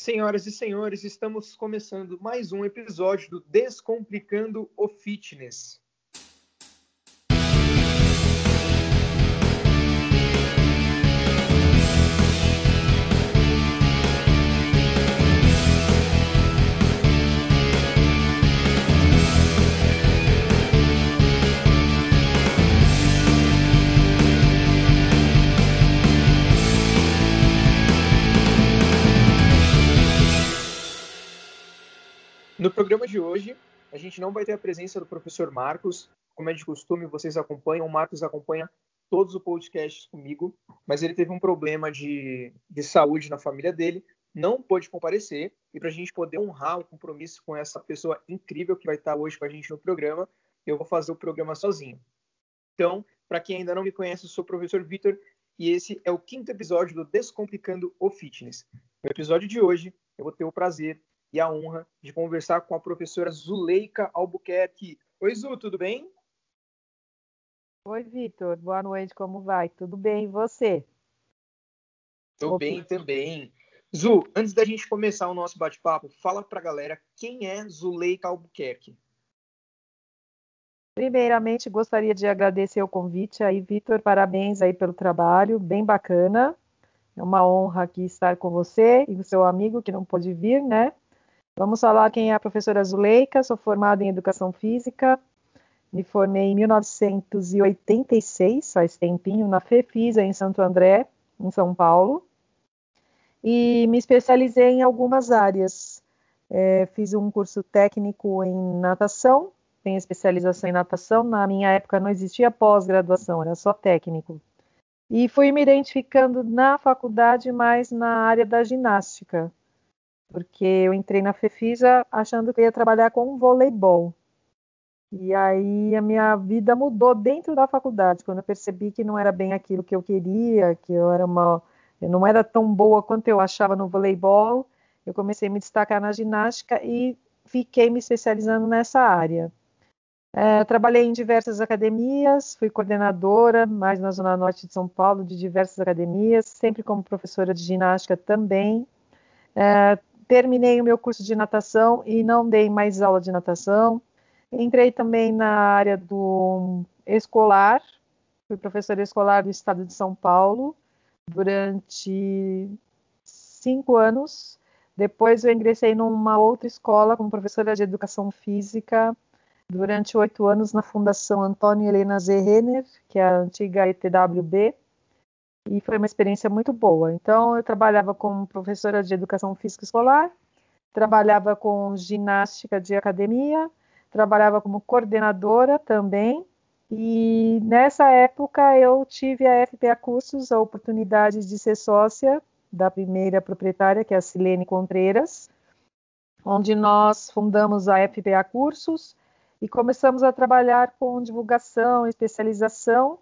Senhoras e senhores, estamos começando mais um episódio do Descomplicando o Fitness. No programa de hoje, a gente não vai ter a presença do professor Marcos. Como é de costume, vocês acompanham. O Marcos acompanha todos os podcasts comigo, mas ele teve um problema de, de saúde na família dele, não pôde comparecer. E para a gente poder honrar o compromisso com essa pessoa incrível que vai estar hoje com a gente no programa, eu vou fazer o programa sozinho. Então, para quem ainda não me conhece, eu sou o professor Vitor e esse é o quinto episódio do Descomplicando o Fitness. No episódio de hoje, eu vou ter o prazer e a honra de conversar com a professora Zuleika Albuquerque. Oi, Zu, tudo bem? Oi, Vitor. Boa noite, como vai? Tudo bem, e você? Estou bem também. Zu, antes da gente começar o nosso bate-papo, fala para a galera quem é Zuleika Albuquerque. Primeiramente, gostaria de agradecer o convite aí, Vitor. Parabéns aí pelo trabalho, bem bacana. É uma honra aqui estar com você e o seu amigo que não pôde vir, né? Vamos falar quem é a professora Zuleika, sou formada em Educação Física, me formei em 1986, faz tempinho, na FEFISA, em Santo André, em São Paulo, e me especializei em algumas áreas. É, fiz um curso técnico em natação, tenho especialização em natação, na minha época não existia pós-graduação, era só técnico. E fui me identificando na faculdade mais na área da ginástica, porque eu entrei na Fefisa achando que ia trabalhar com voleibol. E aí a minha vida mudou dentro da faculdade, quando eu percebi que não era bem aquilo que eu queria, que eu era uma eu não era tão boa quanto eu achava no voleibol. Eu comecei a me destacar na ginástica e fiquei me especializando nessa área. É, trabalhei em diversas academias, fui coordenadora, mais na Zona Norte de São Paulo, de diversas academias, sempre como professora de ginástica também. É, terminei o meu curso de natação e não dei mais aula de natação. Entrei também na área do escolar, fui professora escolar do estado de São Paulo durante cinco anos. Depois eu ingressei numa outra escola como professora de educação física durante oito anos na Fundação Antônio Helena Zerrener, que é a antiga ETWB, e foi uma experiência muito boa. Então, eu trabalhava como professora de educação física escolar, trabalhava com ginástica de academia, trabalhava como coordenadora também. E nessa época eu tive a FPA Cursos, a oportunidade de ser sócia da primeira proprietária, que é a Silene Contreiras, onde nós fundamos a FPA Cursos e começamos a trabalhar com divulgação, especialização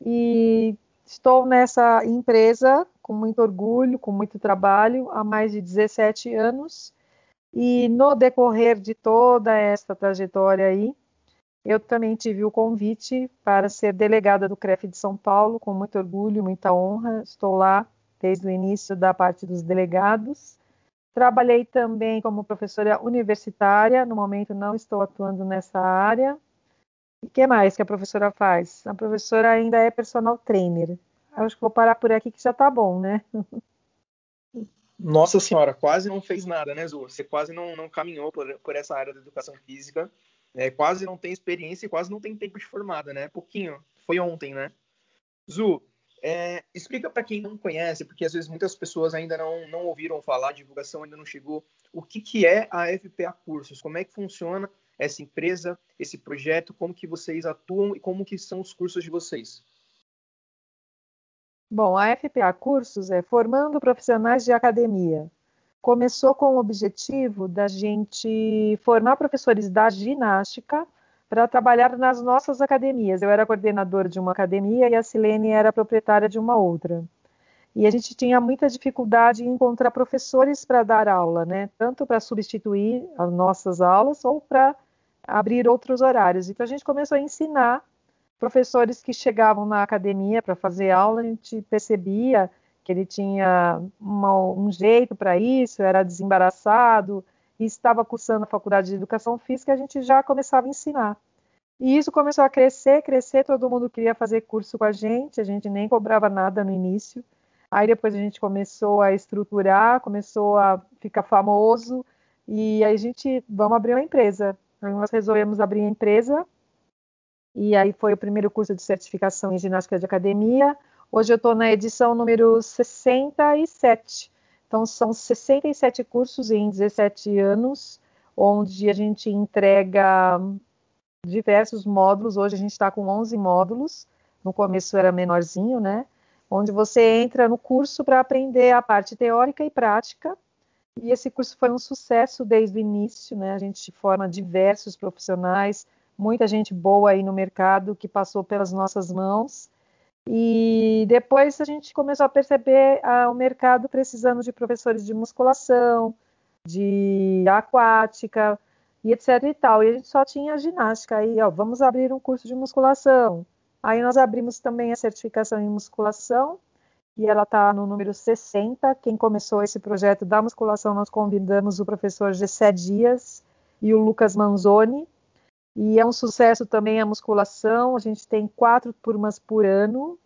e Estou nessa empresa com muito orgulho, com muito trabalho, há mais de 17 anos. E no decorrer de toda esta trajetória aí, eu também tive o convite para ser delegada do CREF de São Paulo, com muito orgulho, muita honra. Estou lá desde o início da parte dos delegados. Trabalhei também como professora universitária, no momento não estou atuando nessa área, o que mais que a professora faz? A professora ainda é personal trainer. Acho que vou parar por aqui que já tá bom, né? Nossa senhora, quase não fez nada, né, Zu? Você quase não, não caminhou por, por essa área da educação física, né? quase não tem experiência e quase não tem tempo de formada, né? Pouquinho, foi ontem, né? Zu, é, explica para quem não conhece, porque às vezes muitas pessoas ainda não, não ouviram falar, a divulgação ainda não chegou, o que, que é a FPA Cursos, como é que funciona essa empresa, esse projeto, como que vocês atuam e como que são os cursos de vocês? Bom, a FPA Cursos é formando profissionais de academia. Começou com o objetivo da gente formar professores da ginástica para trabalhar nas nossas academias. Eu era coordenadora de uma academia e a Silene era proprietária de uma outra. E a gente tinha muita dificuldade em encontrar professores para dar aula, né? Tanto para substituir as nossas aulas ou para abrir outros horários. Então a gente começou a ensinar professores que chegavam na academia para fazer aula, a gente percebia que ele tinha uma, um jeito para isso, era desembaraçado e estava cursando a faculdade de educação física, a gente já começava a ensinar. E isso começou a crescer, crescer, todo mundo queria fazer curso com a gente, a gente nem cobrava nada no início. Aí depois a gente começou a estruturar, começou a ficar famoso, e aí a gente, vamos abrir uma empresa. Nós resolvemos abrir a empresa, e aí foi o primeiro curso de certificação em ginástica de academia. Hoje eu estou na edição número 67. Então, são 67 cursos em 17 anos, onde a gente entrega diversos módulos. Hoje a gente está com 11 módulos. No começo era menorzinho, né? Onde você entra no curso para aprender a parte teórica e prática. E esse curso foi um sucesso desde o início, né? A gente forma diversos profissionais, muita gente boa aí no mercado que passou pelas nossas mãos. E depois a gente começou a perceber ah, o mercado precisando de professores de musculação, de aquática, e etc e tal. E a gente só tinha ginástica. Aí, ó, vamos abrir um curso de musculação. Aí nós abrimos também a certificação em musculação, e ela está no número 60. Quem começou esse projeto da musculação, nós convidamos o professor Gessé Dias e o Lucas Manzoni. E é um sucesso também a musculação. A gente tem quatro turmas por ano.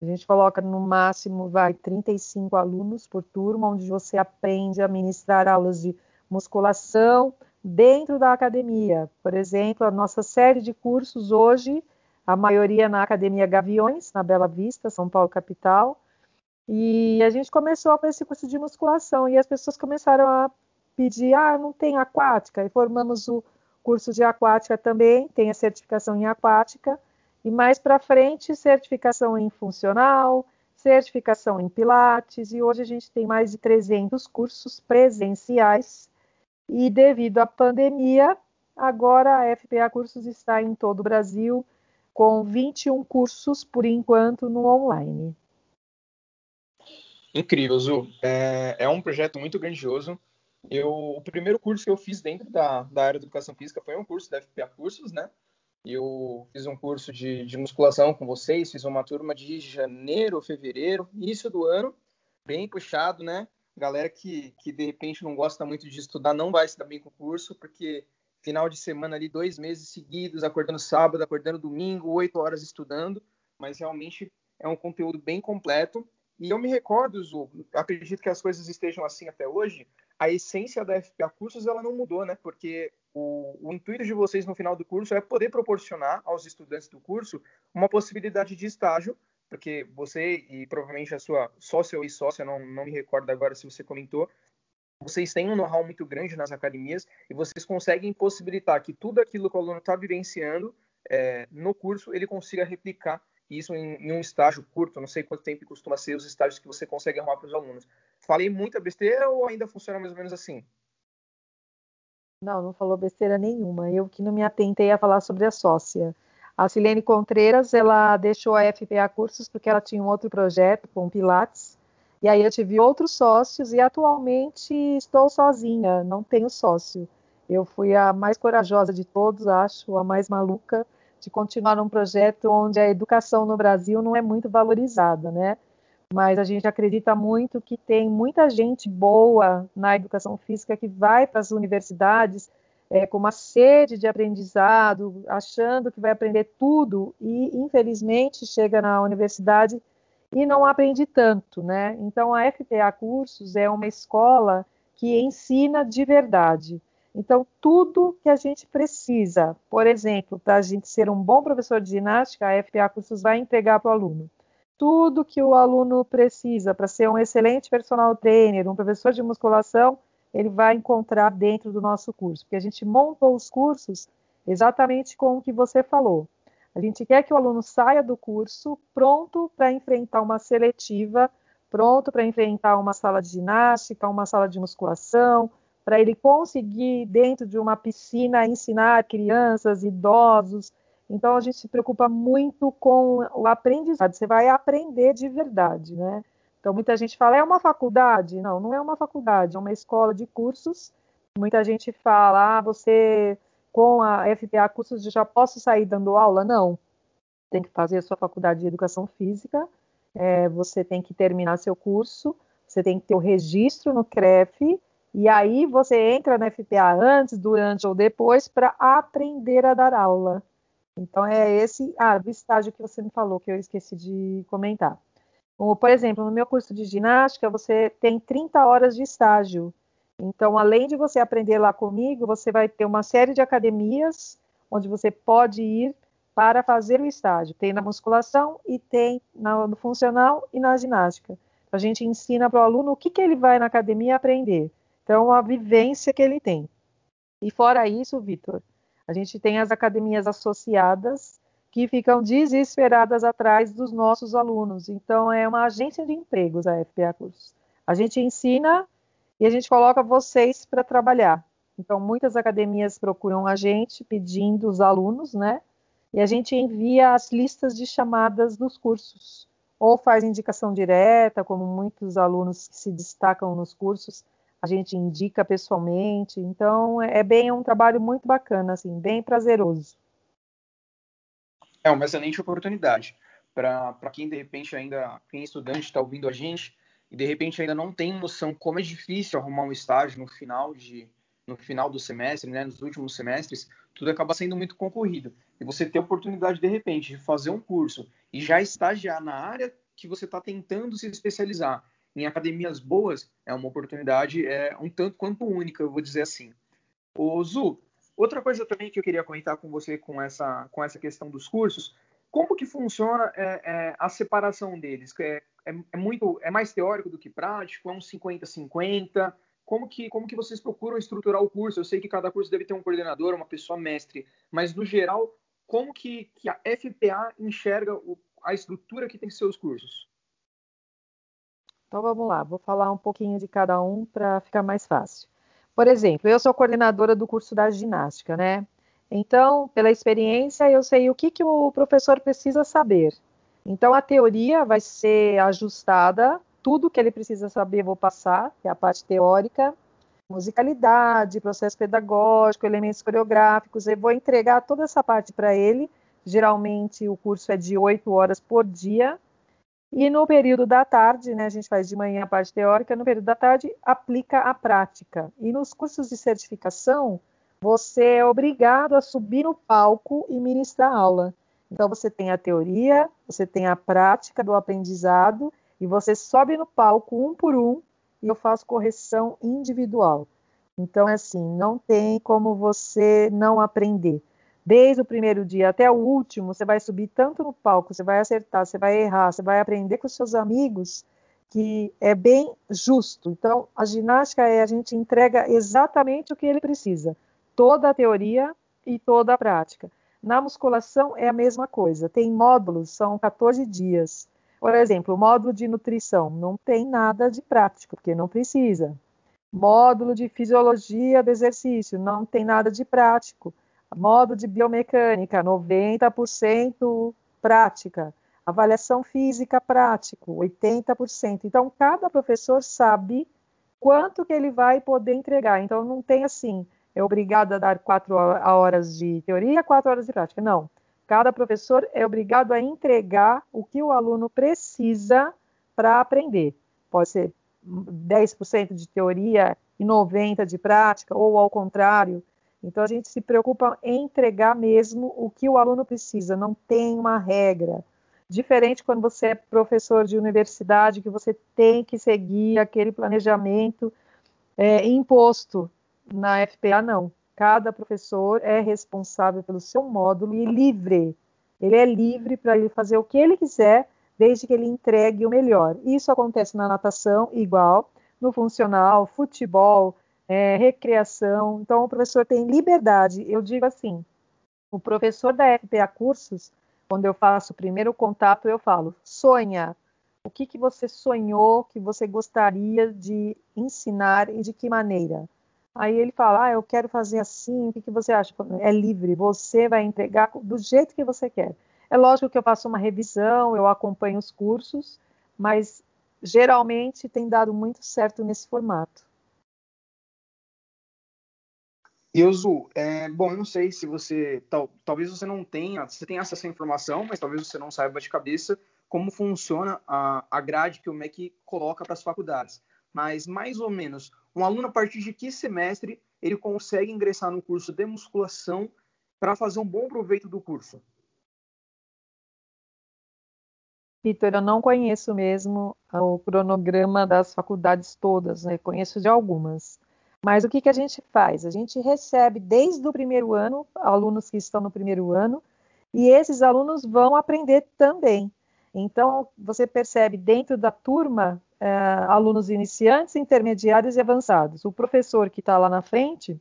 A gente coloca no máximo, vai, 35 alunos por turma, onde você aprende a ministrar aulas de musculação, dentro da academia. Por exemplo, a nossa série de cursos hoje, a maioria na Academia Gaviões, na Bela Vista, São Paulo capital. E a gente começou com esse curso de musculação e as pessoas começaram a pedir, ah, não tem aquática, e formamos o curso de aquática também, tem a certificação em aquática, e mais para frente, certificação em funcional, certificação em pilates, e hoje a gente tem mais de 300 cursos presenciais e devido à pandemia, agora a FPA Cursos está em todo o Brasil com 21 cursos por enquanto no online. Incrível, Zu. É, é um projeto muito grandioso. Eu, o primeiro curso que eu fiz dentro da, da área de educação física foi um curso da FPA Cursos, né? Eu fiz um curso de, de musculação com vocês, fiz uma turma de janeiro, fevereiro, início do ano, bem puxado, né? galera que, que de repente não gosta muito de estudar não vai se dar bem com o curso, porque final de semana ali, dois meses seguidos, acordando sábado, acordando domingo, oito horas estudando, mas realmente é um conteúdo bem completo. E eu me recordo, Zu, acredito que as coisas estejam assim até hoje, a essência da FPA Cursos ela não mudou, né? Porque o, o, intuito de vocês no final do curso é poder proporcionar aos estudantes do curso uma possibilidade de estágio porque você e provavelmente a sua sócia ou ex-sócia, não, não me recordo agora se você comentou, vocês têm um know-how muito grande nas academias e vocês conseguem possibilitar que tudo aquilo que o aluno está vivenciando é, no curso ele consiga replicar isso em, em, um estágio curto, não sei quanto tempo costuma ser os estágios que você consegue arrumar para os alunos. Falei muita besteira ou ainda funciona mais ou menos assim? Não, não falou besteira nenhuma. Eu que não me atentei a falar sobre a sócia. A Silene Contreiras, ela deixou a FPA Cursos porque ela tinha um outro projeto com Pilates, e aí eu tive outros sócios e atualmente estou sozinha, não tenho sócio. Eu fui a mais corajosa de todos, acho, a mais maluca de continuar num projeto onde a educação no Brasil não é muito valorizada, né? Mas a gente acredita muito que tem muita gente boa na educação física que vai para as universidades é, com uma sede de aprendizado, achando que vai aprender tudo e, infelizmente, chega na universidade e não aprende tanto, né? Então, a FPA Cursos é uma escola que ensina de verdade. Então, tudo que a gente precisa, por exemplo, para a gente ser um bom professor de ginástica, a FPA Cursos vai entregar para o aluno. Tudo que o aluno precisa para ser um excelente personal trainer, um professor de musculação, ele vai encontrar dentro do nosso curso, porque a gente montou os cursos exatamente com o que você falou. A gente quer que o aluno saia do curso pronto para enfrentar uma seletiva, pronto para enfrentar uma sala de ginástica, uma sala de musculação, para ele conseguir, dentro de uma piscina, ensinar crianças, idosos. Então, a gente se preocupa muito com o aprendizado. Você vai aprender de verdade, né? Então, muita gente fala, é uma faculdade? Não, não é uma faculdade, é uma escola de cursos. Muita gente fala, ah, você com a FPA Cursos já posso sair dando aula? Não. Tem que fazer a sua faculdade de Educação Física é, você tem que terminar seu curso, você tem que ter o registro no CREF, e aí você entra na FPA antes, durante ou depois para aprender a dar aula. Então é esse ah, o estágio que você me falou, que eu esqueci de comentar. Como, por exemplo, no meu curso de ginástica, você tem 30 horas de estágio. Então, além de você aprender lá comigo, você vai ter uma série de academias onde você pode ir para fazer o estágio. Tem na musculação e tem no funcional e na ginástica. A gente ensina para o aluno o que, que ele vai na academia aprender. Então, a vivência que ele tem. E fora isso, Vitor, a gente tem as academias associadas que ficam desesperadas atrás dos nossos alunos. Então, é uma agência de empregos a FPA Cursos. A gente ensina e a gente coloca vocês para trabalhar. Então, muitas academias procuram a gente pedindo os alunos, né? E a gente envia as listas de chamadas dos cursos. Ou faz indicação direta, como muitos alunos que se destacam nos cursos, a gente indica pessoalmente. Então, é bem é um trabalho muito bacana, assim, bem prazeroso. É uma excelente oportunidade para quem de repente ainda, quem é estudante está ouvindo a gente e de repente ainda não tem noção como é difícil arrumar um estágio no final de no final do semestre, né, nos últimos semestres, tudo acaba sendo muito concorrido. E você ter a oportunidade de repente de fazer um curso e já estagiar na área que você está tentando se especializar em academias boas é uma oportunidade é, um tanto quanto única, eu vou dizer assim. O Zu, outra coisa também que eu queria comentar com você com essa, com essa questão dos cursos, como que funciona é, é, a separação deles? É, é, é, muito, é mais teórico do que prático? É um 50-50? Como que, como que vocês procuram estruturar o curso? Eu sei que cada curso deve ter um coordenador, uma pessoa mestre, mas no geral, como que, que a FPA enxerga o, a estrutura que tem os cursos? Então vamos lá, vou falar um pouquinho de cada um para ficar mais fácil. Por exemplo, eu sou coordenadora do curso da ginástica, né? Então, pela experiência, eu sei o que, que o professor precisa saber. Então, a teoria vai ser ajustada, tudo que ele precisa saber vou passar, que é a parte teórica, musicalidade, processo pedagógico, elementos coreográficos, eu vou entregar toda essa parte para ele. Geralmente, o curso é de oito horas por dia, e no período da tarde, né, a gente faz de manhã a parte teórica, no período da tarde aplica a prática. E nos cursos de certificação, você é obrigado a subir no palco e ministrar aula. Então você tem a teoria, você tem a prática do aprendizado e você sobe no palco um por um e eu faço correção individual. Então é assim, não tem como você não aprender desde o primeiro dia até o último, você vai subir tanto no palco, você vai acertar, você vai errar, você vai aprender com os seus amigos, que é bem justo. Então, a ginástica é a gente entrega exatamente o que ele precisa, toda a teoria e toda a prática. Na musculação é a mesma coisa, tem módulos, são 14 dias. Por exemplo, o módulo de nutrição não tem nada de prático, porque não precisa. Módulo de fisiologia do exercício não tem nada de prático Modo de biomecânica, 90% prática. Avaliação física prático, 80%. Então, cada professor sabe quanto que ele vai poder entregar. Então, não tem assim, é obrigado a dar quatro horas de teoria, quatro horas de prática. Não. Cada professor é obrigado a entregar o que o aluno precisa para aprender. Pode ser 10% de teoria e 90% de prática, ou ao contrário. Então, a gente se preocupa em entregar mesmo o que o aluno precisa, não tem uma regra. Diferente quando você é professor de universidade, que você tem que seguir aquele planejamento é, imposto. Na FPA, não. Cada professor é responsável pelo seu módulo e livre. Ele é livre para ele fazer o que ele quiser, desde que ele entregue o melhor. Isso acontece na natação, igual, no funcional, futebol, é, recreação. Então, o professor tem liberdade. Eu digo assim: o professor da FPA Cursos, quando eu faço o primeiro contato, eu falo: sonha. O que, que você sonhou que você gostaria de ensinar e de que maneira? Aí ele fala: ah, eu quero fazer assim, o que, que você acha? É livre, você vai entregar do jeito que você quer. É lógico que eu faço uma revisão, eu acompanho os cursos, mas geralmente tem dado muito certo nesse formato. Euzu, é, bom, eu não sei se você, tal, talvez você não tenha, você tenha acesso à informação, mas talvez você não saiba de cabeça como funciona a, a grade que o MEC coloca para as faculdades. Mas, mais ou menos, um aluno, a partir de que semestre, ele consegue ingressar no curso de musculação para fazer um bom proveito do curso? Vitor, eu não conheço mesmo o cronograma das faculdades todas, né? Conheço de algumas. Mas o que, que a gente faz? A gente recebe desde o primeiro ano alunos que estão no primeiro ano e esses alunos vão aprender também. Então, você percebe dentro da turma é, alunos iniciantes, intermediários e avançados. O professor que está lá na frente,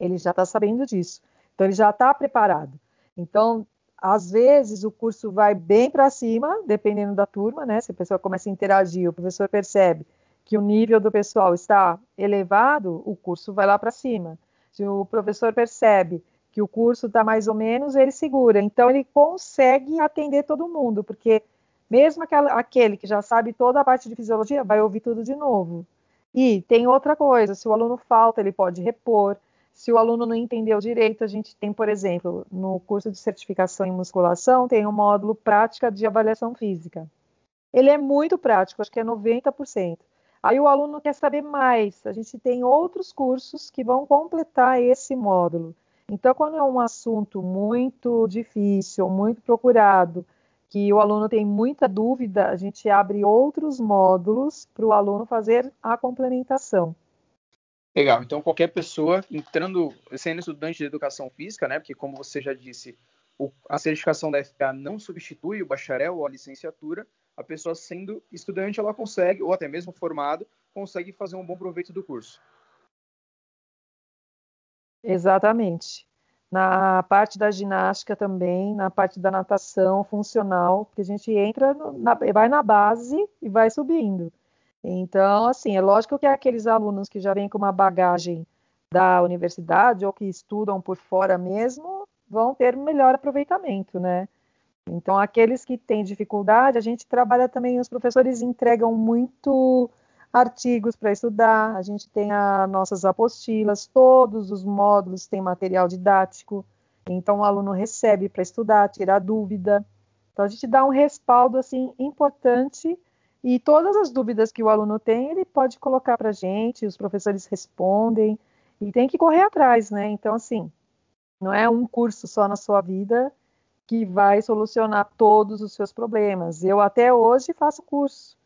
ele já está sabendo disso. Então, ele já está preparado. Então, às vezes, o curso vai bem para cima, dependendo da turma, né? Se a pessoa começa a interagir, o professor percebe que o nível do pessoal está elevado, o curso vai lá para cima. Se o professor percebe que o curso está mais ou menos, ele segura. Então, ele consegue atender todo mundo, porque mesmo aquele que já sabe toda a parte de fisiologia, vai ouvir tudo de novo. E tem outra coisa: se o aluno falta, ele pode repor. Se o aluno não entendeu direito, a gente tem, por exemplo, no curso de certificação em musculação, tem um módulo prática de avaliação física. Ele é muito prático, acho que é 90%. Aí o aluno quer saber mais. A gente tem outros cursos que vão completar esse módulo. Então, quando é um assunto muito difícil, muito procurado, que o aluno tem muita dúvida, a gente abre outros módulos para o aluno fazer a complementação. Legal. Então, qualquer pessoa entrando, sendo estudante de educação física, né? Porque, como você já disse, o, a certificação da FPA não substitui o bacharel ou a licenciatura a pessoa sendo estudante, ela consegue, ou até mesmo formado, consegue fazer um bom proveito do curso. Exatamente. Na parte da ginástica também, na parte da natação funcional, que a gente entra, na, vai na base e vai subindo. Então, assim, é lógico que aqueles alunos que já vêm com uma bagagem da universidade ou que estudam por fora mesmo, vão ter melhor aproveitamento, né? Então, aqueles que têm dificuldade, a gente trabalha também, os professores entregam muito artigos para estudar, a gente tem as nossas apostilas, todos os módulos têm material didático, então o aluno recebe para estudar, tirar dúvida. Então, a gente dá um respaldo, assim, importante e todas as dúvidas que o aluno tem, ele pode colocar para a gente, os professores respondem, e tem que correr atrás, né? Então, assim, não é um curso só na sua vida, que vai solucionar todos os seus problemas. Eu até hoje faço curso.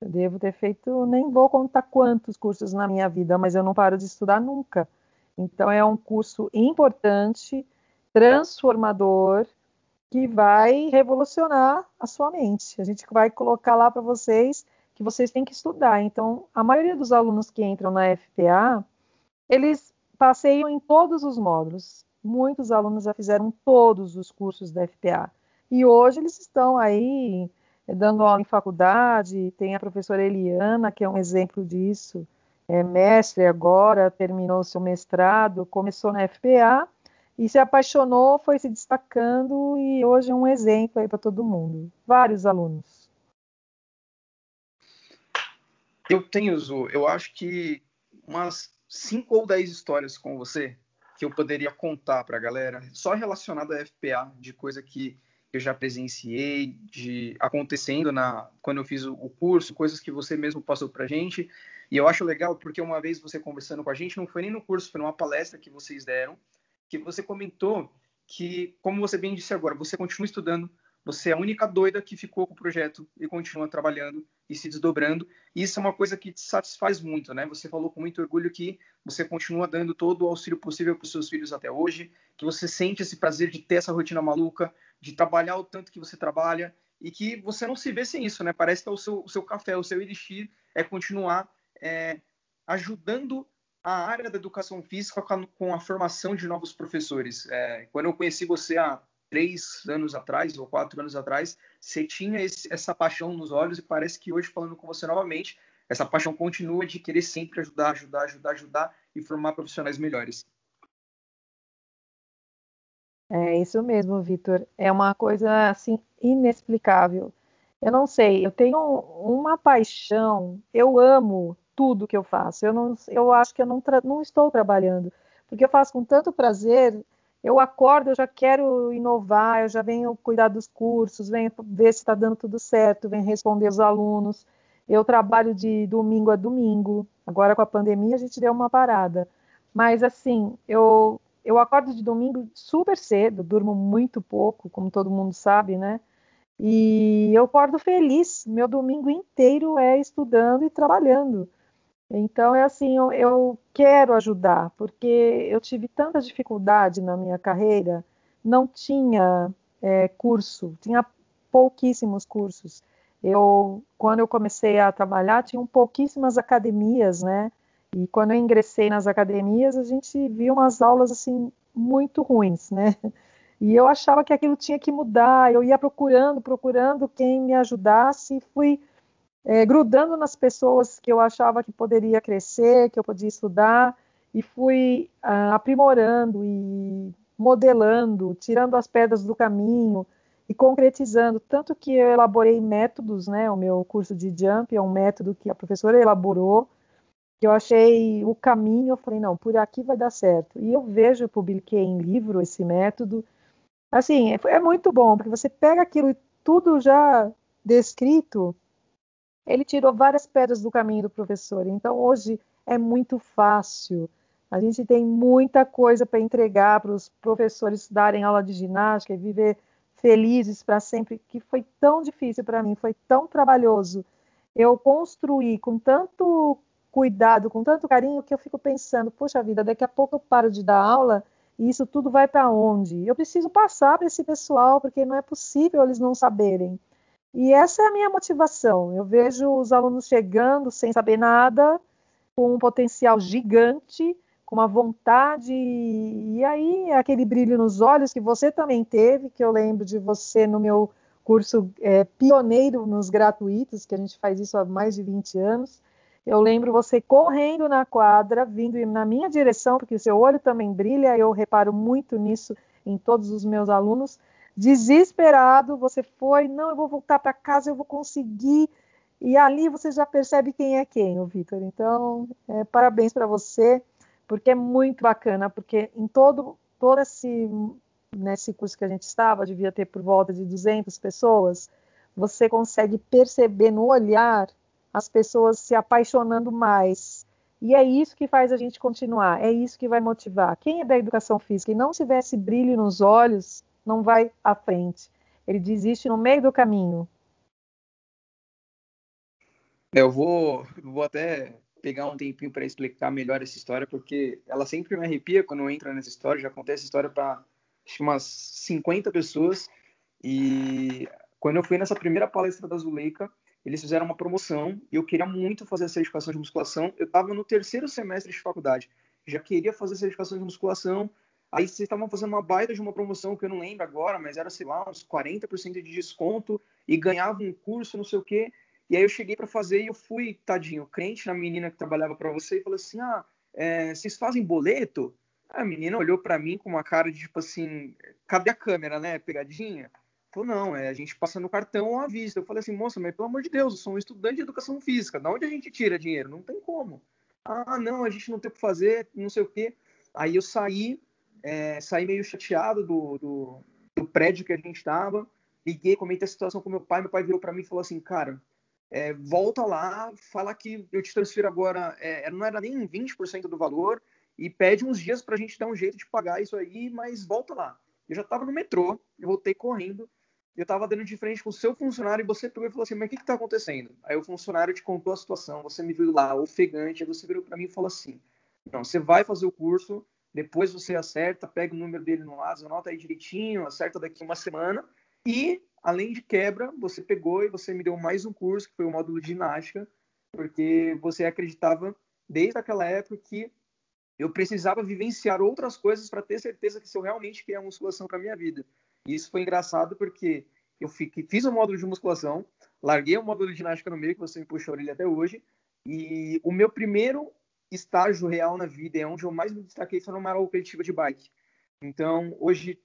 Eu devo ter feito, nem vou contar quantos cursos na minha vida, mas eu não paro de estudar nunca. Então é um curso importante, transformador, que vai revolucionar a sua mente. A gente vai colocar lá para vocês que vocês têm que estudar. Então, a maioria dos alunos que entram na FPA, eles passeiam em todos os módulos muitos alunos já fizeram todos os cursos da FPA. E hoje eles estão aí eh, dando aula em faculdade, tem a professora Eliana, que é um exemplo disso, é mestre agora, terminou seu mestrado, começou na FPA e se apaixonou, foi se destacando e hoje é um exemplo aí para todo mundo. Vários alunos. Eu tenho, Zu, eu acho que umas cinco ou dez histórias com você que eu poderia contar para a galera, só relacionado à FPA, de coisa que eu já presenciei, de acontecendo na quando eu fiz o, curso, coisas que você mesmo passou para gente. E eu acho legal porque uma vez você conversando com a gente, não foi nem no curso, foi numa palestra que vocês deram, que você comentou que, como você bem disse agora, você continua estudando, você é a única doida que ficou com o projeto e continua trabalhando e se desdobrando. E isso é uma coisa que te satisfaz muito, né? Você falou com muito orgulho que você continua dando todo o auxílio possível para os seus filhos até hoje, que você sente esse prazer de ter essa rotina maluca, de trabalhar o tanto que você trabalha e que você não se vê sem isso, né? Parece que é o seu, o seu café, o seu elixir é continuar é, ajudando a área da educação física com a, com a formação de novos professores. É, quando eu conheci você há três anos atrás ou quatro anos atrás, você tinha esse, essa paixão nos olhos e parece que hoje, falando com você novamente, essa paixão continua de querer sempre ajudar, ajudar, ajudar, ajudar e formar profissionais melhores. É isso mesmo, Vitor. É uma coisa assim inexplicável. Eu não sei, eu tenho uma paixão, eu amo tudo que eu faço. Eu, não, eu acho que eu não, não estou trabalhando, porque eu faço com tanto prazer eu acordo, eu já quero inovar, eu já venho cuidar dos cursos, venho ver se está dando tudo certo, venho responder os alunos. Eu trabalho de domingo a domingo. Agora com a pandemia a gente deu uma parada. Mas assim, eu eu acordo de domingo super cedo, durmo muito pouco, como todo mundo sabe, né? E eu acordo feliz. Meu domingo inteiro é estudando e trabalhando. Então, é assim, eu, eu, quero ajudar, porque eu tive tanta dificuldade na minha carreira, não tinha é, curso, tinha pouquíssimos cursos. Eu, quando eu comecei a trabalhar, tinham pouquíssimas academias, né? E quando eu ingressei nas academias, a gente viu umas aulas, assim, muito ruins, né? E eu achava que aquilo tinha que mudar, eu ia procurando, procurando quem me ajudasse, e fui é, grudando nas pessoas que eu achava que poderia crescer, que eu podia estudar, e fui ah, aprimorando e modelando, tirando as pedras do caminho e concretizando. Tanto que eu elaborei métodos, né? O meu curso de Jump é um método que a professora elaborou, que eu achei o caminho, eu falei, não, por aqui vai dar certo. E eu vejo, eu publiquei em livro esse método. Assim, é, é muito bom, porque você pega aquilo tudo já descrito ele tirou várias pedras do caminho do professor. Então, hoje é muito fácil. A gente tem muita coisa para entregar para os professores darem aula de ginástica e viver felizes para sempre, que foi tão difícil para mim, foi tão trabalhoso. Eu construí com tanto cuidado, com tanto carinho, que eu fico pensando, poxa vida, daqui a pouco eu paro de dar aula e isso tudo vai para onde? Eu preciso passar para esse pessoal, porque não é possível eles não saberem. E essa é a minha motivação. Eu vejo os alunos chegando sem saber nada, com um potencial gigante, com uma vontade, e aí é aquele brilho nos olhos que você também teve, que eu lembro de você no meu curso é, pioneiro nos gratuitos, que a gente faz isso há mais de 20 anos. Eu lembro você correndo na quadra, vindo na minha direção, porque o seu olho também brilha, eu reparo muito nisso em todos os meus alunos desesperado, você foi, não, eu vou voltar para casa, eu vou conseguir. E ali você já percebe quem é quem, o Vitor. Então, é, parabéns para você, porque é muito bacana, porque em todo, todo esse nesse curso que a gente estava, devia ter por volta de 200 pessoas, você consegue perceber no olhar as pessoas se apaixonando mais. E é isso que faz a gente continuar, é isso que vai motivar. Quem é da educação física e não tivesse brilho nos olhos, não vai à frente. Ele desiste no meio do caminho. É, eu vou, vou até pegar um tempinho para explicar melhor essa história, porque ela sempre me arrepia quando eu entro nessa história. Já contei essa história para umas 50 pessoas. E quando eu fui nessa primeira palestra da Zuleika, eles fizeram uma promoção e eu queria muito fazer a certificação de musculação. Eu estava no terceiro semestre de faculdade, já queria fazer a certificação de musculação, Aí vocês estavam fazendo uma baita de uma promoção que eu não lembro agora, mas era, sei lá, uns 40% de desconto e ganhava um curso, não sei o quê. E aí eu cheguei para fazer e eu fui, tadinho, crente na menina que trabalhava para você e falou assim: ah, é, vocês fazem boleto? A menina olhou para mim com uma cara de tipo assim: cadê a câmera, né? Pegadinha? Falou: não, é, a gente passa no cartão à vista. Eu falei assim: moça, mas pelo amor de Deus, eu sou um estudante de educação física, da onde a gente tira dinheiro? Não tem como. Ah, não, a gente não tem o que fazer, não sei o quê. Aí eu saí, é, saí meio chateado do, do, do prédio que a gente estava. Liguei, comentei a situação com meu pai. Meu pai virou para mim e falou assim: Cara, é, volta lá, fala que eu te transfiro agora. É, não era nem 20% do valor e pede uns dias para a gente dar um jeito de pagar isso aí, mas volta lá. Eu já estava no metrô, eu voltei correndo. Eu estava dando de frente com o seu funcionário e você pegou e falou assim: Mas o que está acontecendo? Aí o funcionário te contou a situação, você me viu lá, ofegante. Aí você virou para mim e falou assim: Não, você vai fazer o curso, depois você acerta, pega o número dele no lado, anota aí direitinho, acerta daqui uma semana. E, além de quebra, você pegou e você me deu mais um curso, que foi o módulo de ginástica, porque você acreditava, desde aquela época, que eu precisava vivenciar outras coisas para ter certeza que se eu realmente queria musculação para minha vida. E isso foi engraçado porque eu fiz o módulo de musculação, larguei o módulo de ginástica no meio, que você me puxou a orelha até hoje, e o meu primeiro estágio real na vida, é onde eu mais me destaquei foi numa aula coletiva de bike. Então, hoje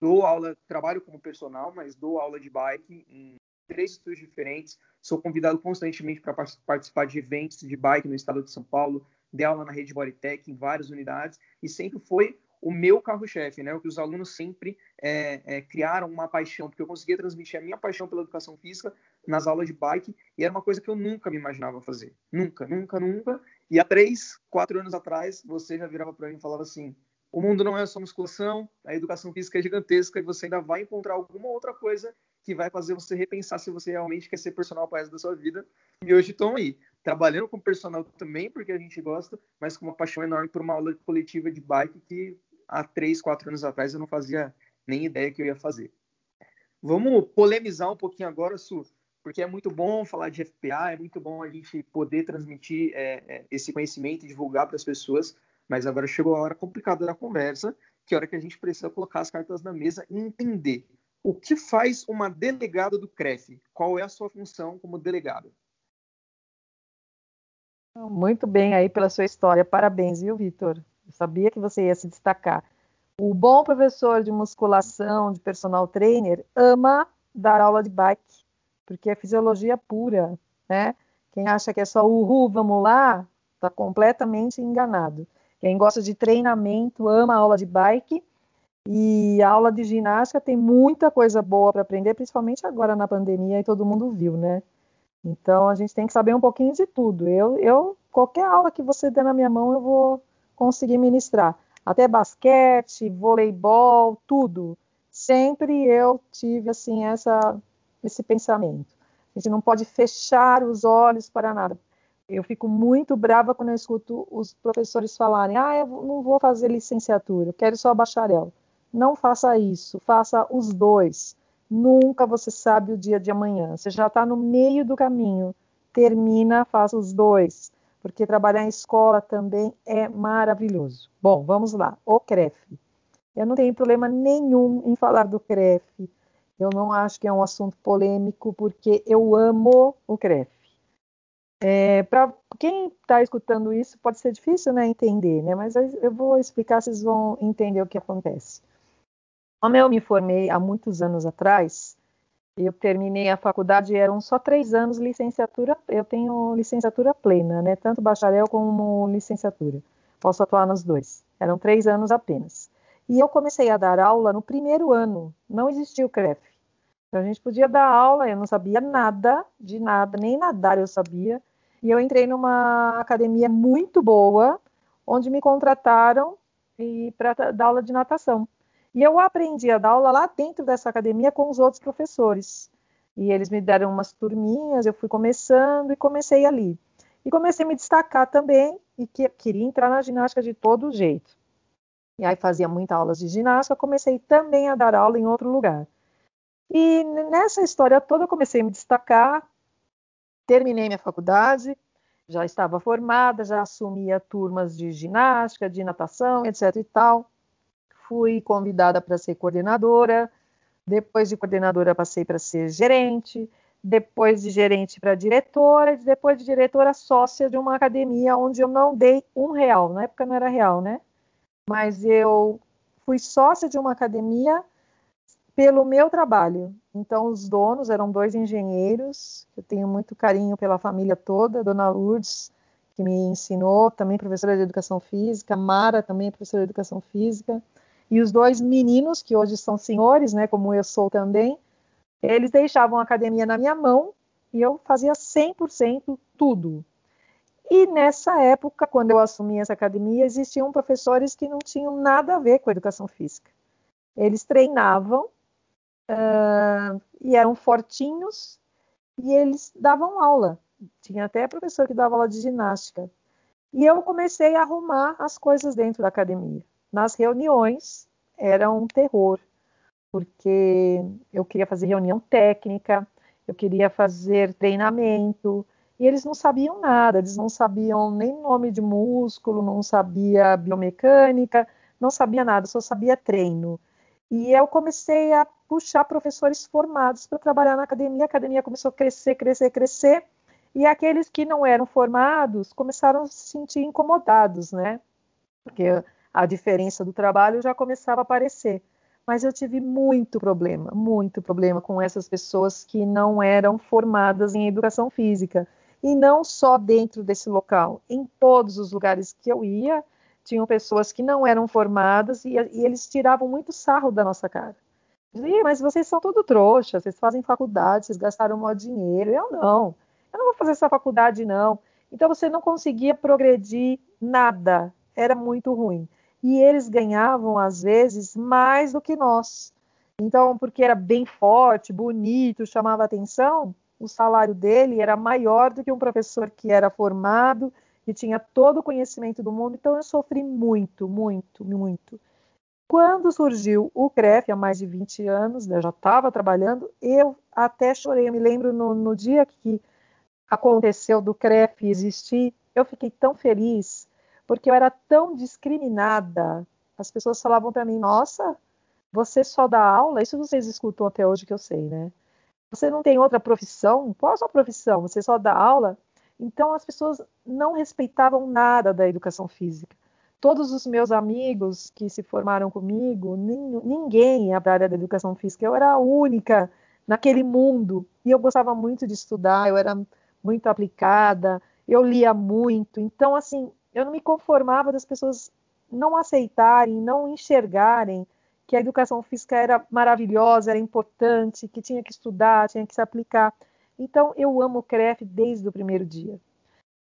dou aula, trabalho como personal, mas dou aula de bike em três estúdios diferentes. Sou convidado constantemente para participar de eventos de bike no estado de São Paulo, dei aula na rede Bodytech em várias unidades e sempre foi o meu carro-chefe, né? O que os alunos sempre é, é, criaram uma paixão, porque eu conseguia transmitir a minha paixão pela educação física nas aulas de bike, e era uma coisa que eu nunca me imaginava fazer. Nunca, nunca, nunca. E há três, quatro anos atrás, você já virava para mim e falava assim: o mundo não é só musculação, a educação física é gigantesca e você ainda vai encontrar alguma outra coisa que vai fazer você repensar se você realmente quer ser personal para resto da sua vida. E hoje estão aí, trabalhando com personal também, porque a gente gosta, mas com uma paixão enorme por uma aula coletiva de bike que há três, quatro anos atrás eu não fazia nem ideia que eu ia fazer. Vamos polemizar um pouquinho agora, Su, porque é muito bom falar de FPA, é muito bom a gente poder transmitir é, é, esse conhecimento e divulgar para as pessoas, mas agora chegou a hora complicada da conversa, que é a hora que a gente precisa colocar as cartas na mesa e entender o que faz uma delegada do CREF? Qual é a sua função como delegada? Muito bem aí pela sua história. Parabéns, viu, Vitor? Sabia que você ia se destacar. O bom professor de musculação, de personal trainer, ama dar aula de bike, porque é fisiologia pura, né? Quem acha que é só uhul, vamos lá, está completamente enganado. Quem gosta de treinamento ama aula de bike e a aula de ginástica tem muita coisa boa para aprender, principalmente agora na pandemia e todo mundo viu, né? Então a gente tem que saber um pouquinho de tudo. Eu, eu qualquer aula que você der na minha mão, eu vou conseguir ministrar. Até basquete, voleibol, tudo. Sempre eu tive assim essa esse pensamento. A gente não pode fechar os olhos para nada. Eu fico muito brava quando eu escuto os professores falarem: "Ah, eu não vou fazer licenciatura, eu quero só bacharel". Não faça isso, faça os dois. Nunca você sabe o dia de amanhã. Você já está no meio do caminho. Termina, faça os dois. Porque trabalhar em escola também é maravilhoso. Bom, vamos lá. O CREF. Eu não tenho problema nenhum em falar do CREF. Eu não acho que é um assunto polêmico, porque eu amo o CREF. É, Para quem está escutando isso, pode ser difícil né, entender, né? mas eu vou explicar, vocês vão entender o que acontece. Como eu me formei há muitos anos atrás, eu terminei a faculdade, eram só três anos licenciatura, eu tenho licenciatura plena, né? Tanto bacharel como licenciatura. Posso atuar nos dois. Eram três anos apenas. E eu comecei a dar aula no primeiro ano, não existia o CREF. Então, a gente podia dar aula, eu não sabia nada de nada, nem nadar eu sabia. E eu entrei numa academia muito boa, onde me contrataram para dar aula de natação. E eu aprendi a dar aula lá dentro dessa academia com os outros professores. E eles me deram umas turminhas, eu fui começando e comecei ali. E comecei a me destacar também e que, queria entrar na ginástica de todo jeito. E aí fazia muitas aulas de ginástica, comecei também a dar aula em outro lugar. E nessa história toda eu comecei a me destacar, terminei minha faculdade, já estava formada, já assumia turmas de ginástica, de natação, etc e tal fui convidada para ser coordenadora, depois de coordenadora passei para ser gerente, depois de gerente para diretora, depois de diretora sócia de uma academia onde eu não dei um real, na época não era real, né? Mas eu fui sócia de uma academia pelo meu trabalho. Então, os donos eram dois engenheiros, eu tenho muito carinho pela família toda, Dona Lourdes, que me ensinou, também professora de educação física, Mara, também professora de educação física, e os dois meninos, que hoje são senhores, né, como eu sou também, eles deixavam a academia na minha mão e eu fazia 100% tudo. E nessa época, quando eu assumi essa academia, existiam professores que não tinham nada a ver com a educação física. Eles treinavam uh, e eram fortinhos e eles davam aula. Tinha até professor que dava aula de ginástica. E eu comecei a arrumar as coisas dentro da academia nas reuniões era um terror, porque eu queria fazer reunião técnica, eu queria fazer treinamento, e eles não sabiam nada, eles não sabiam nem nome de músculo, não sabia biomecânica, não sabia nada, só sabia treino. E eu comecei a puxar professores formados para trabalhar na academia, a academia começou a crescer, crescer, crescer, e aqueles que não eram formados começaram a se sentir incomodados, né? Porque a diferença do trabalho já começava a aparecer. Mas eu tive muito problema, muito problema com essas pessoas que não eram formadas em educação física. E não só dentro desse local, em todos os lugares que eu ia, tinham pessoas que não eram formadas e, e eles tiravam muito sarro da nossa cara. Mas vocês são tudo trouxa, vocês fazem faculdade, vocês gastaram maior dinheiro. Eu não, eu não vou fazer essa faculdade, não. Então você não conseguia progredir nada, era muito ruim. E eles ganhavam, às vezes, mais do que nós. Então, porque era bem forte, bonito, chamava atenção, o salário dele era maior do que um professor que era formado que tinha todo o conhecimento do mundo, então eu sofri muito, muito, muito. Quando surgiu o CREF, há mais de 20 anos, né, eu já estava trabalhando, eu até chorei. Eu me lembro no, no dia que aconteceu do CREF existir, eu fiquei tão feliz, porque eu era tão discriminada. As pessoas falavam para mim: Nossa, você só dá aula? Isso vocês escutam até hoje que eu sei, né? Você não tem outra profissão? Qual a sua profissão? Você só dá aula? Então as pessoas não respeitavam nada da educação física. Todos os meus amigos que se formaram comigo, ninguém ia para a área da educação física. Eu era a única naquele mundo e eu gostava muito de estudar. Eu era muito aplicada, eu lia muito. Então assim, eu não me conformava das pessoas não aceitarem, não enxergarem que a educação física era maravilhosa, era importante, que tinha que estudar, tinha que se aplicar. Então, eu amo o CREF desde o primeiro dia.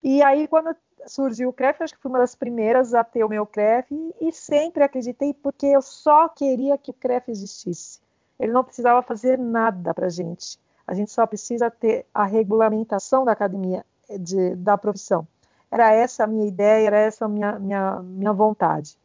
E aí, quando surgiu o CREF, acho que fui uma das primeiras a ter o meu CREF e sempre acreditei porque eu só queria que o CREF existisse. Ele não precisava fazer nada para a gente. A gente só precisa ter a regulamentação da academia, de, da profissão. Era essa a minha ideia, era essa a minha, minha, minha vontade.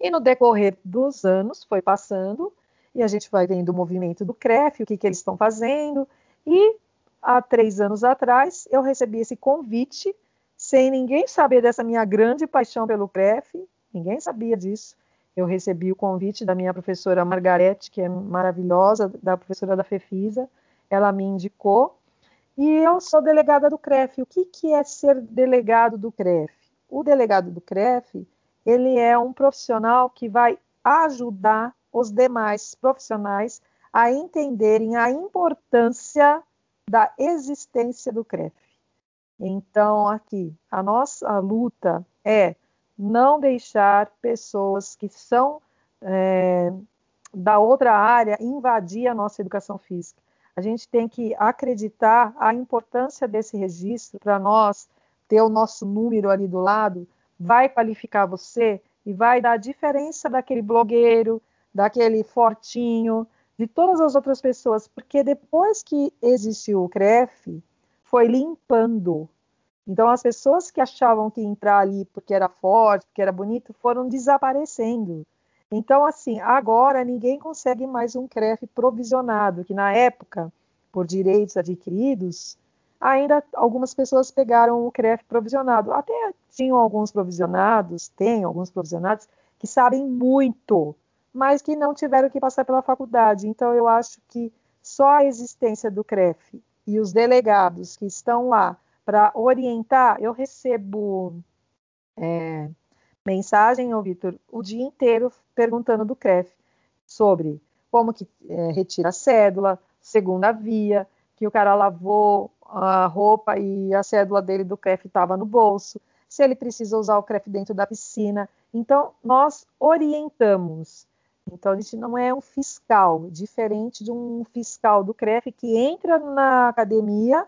E no decorrer dos anos foi passando e a gente vai vendo o movimento do CREF, o que, que eles estão fazendo, e há três anos atrás eu recebi esse convite, sem ninguém saber dessa minha grande paixão pelo CREF, ninguém sabia disso. Eu recebi o convite da minha professora Margarete, que é maravilhosa, da professora da FEFISA, ela me indicou, e eu sou delegada do CREF. O que, que é ser delegado do CREF? O delegado do CREF, ele é um profissional que vai ajudar os demais profissionais a entenderem a importância da existência do CREF. Então, aqui, a nossa luta é não deixar pessoas que são é, da outra área invadir a nossa educação física. A gente tem que acreditar a importância desse registro para nós ter o nosso número ali do lado, vai qualificar você e vai dar a diferença daquele blogueiro, daquele fortinho, de todas as outras pessoas, porque depois que existiu o CREF, foi limpando. Então, as pessoas que achavam que entrar ali porque era forte, porque era bonito, foram desaparecendo. Então, assim, agora ninguém consegue mais um CREF provisionado, que na época, por direitos adquiridos, ainda algumas pessoas pegaram o CREF provisionado. Até tinham alguns provisionados, tem alguns provisionados, que sabem muito mas que não tiveram que passar pela faculdade. Então, eu acho que só a existência do CREF e os delegados que estão lá para orientar, eu recebo é, mensagem, ô Vitor, o dia inteiro perguntando do CREF sobre como que é, retira a cédula, segunda via, que o cara lavou a roupa e a cédula dele do CREF estava no bolso, se ele precisa usar o CREF dentro da piscina. Então, nós orientamos então, a gente não é um fiscal, diferente de um fiscal do CREF que entra na academia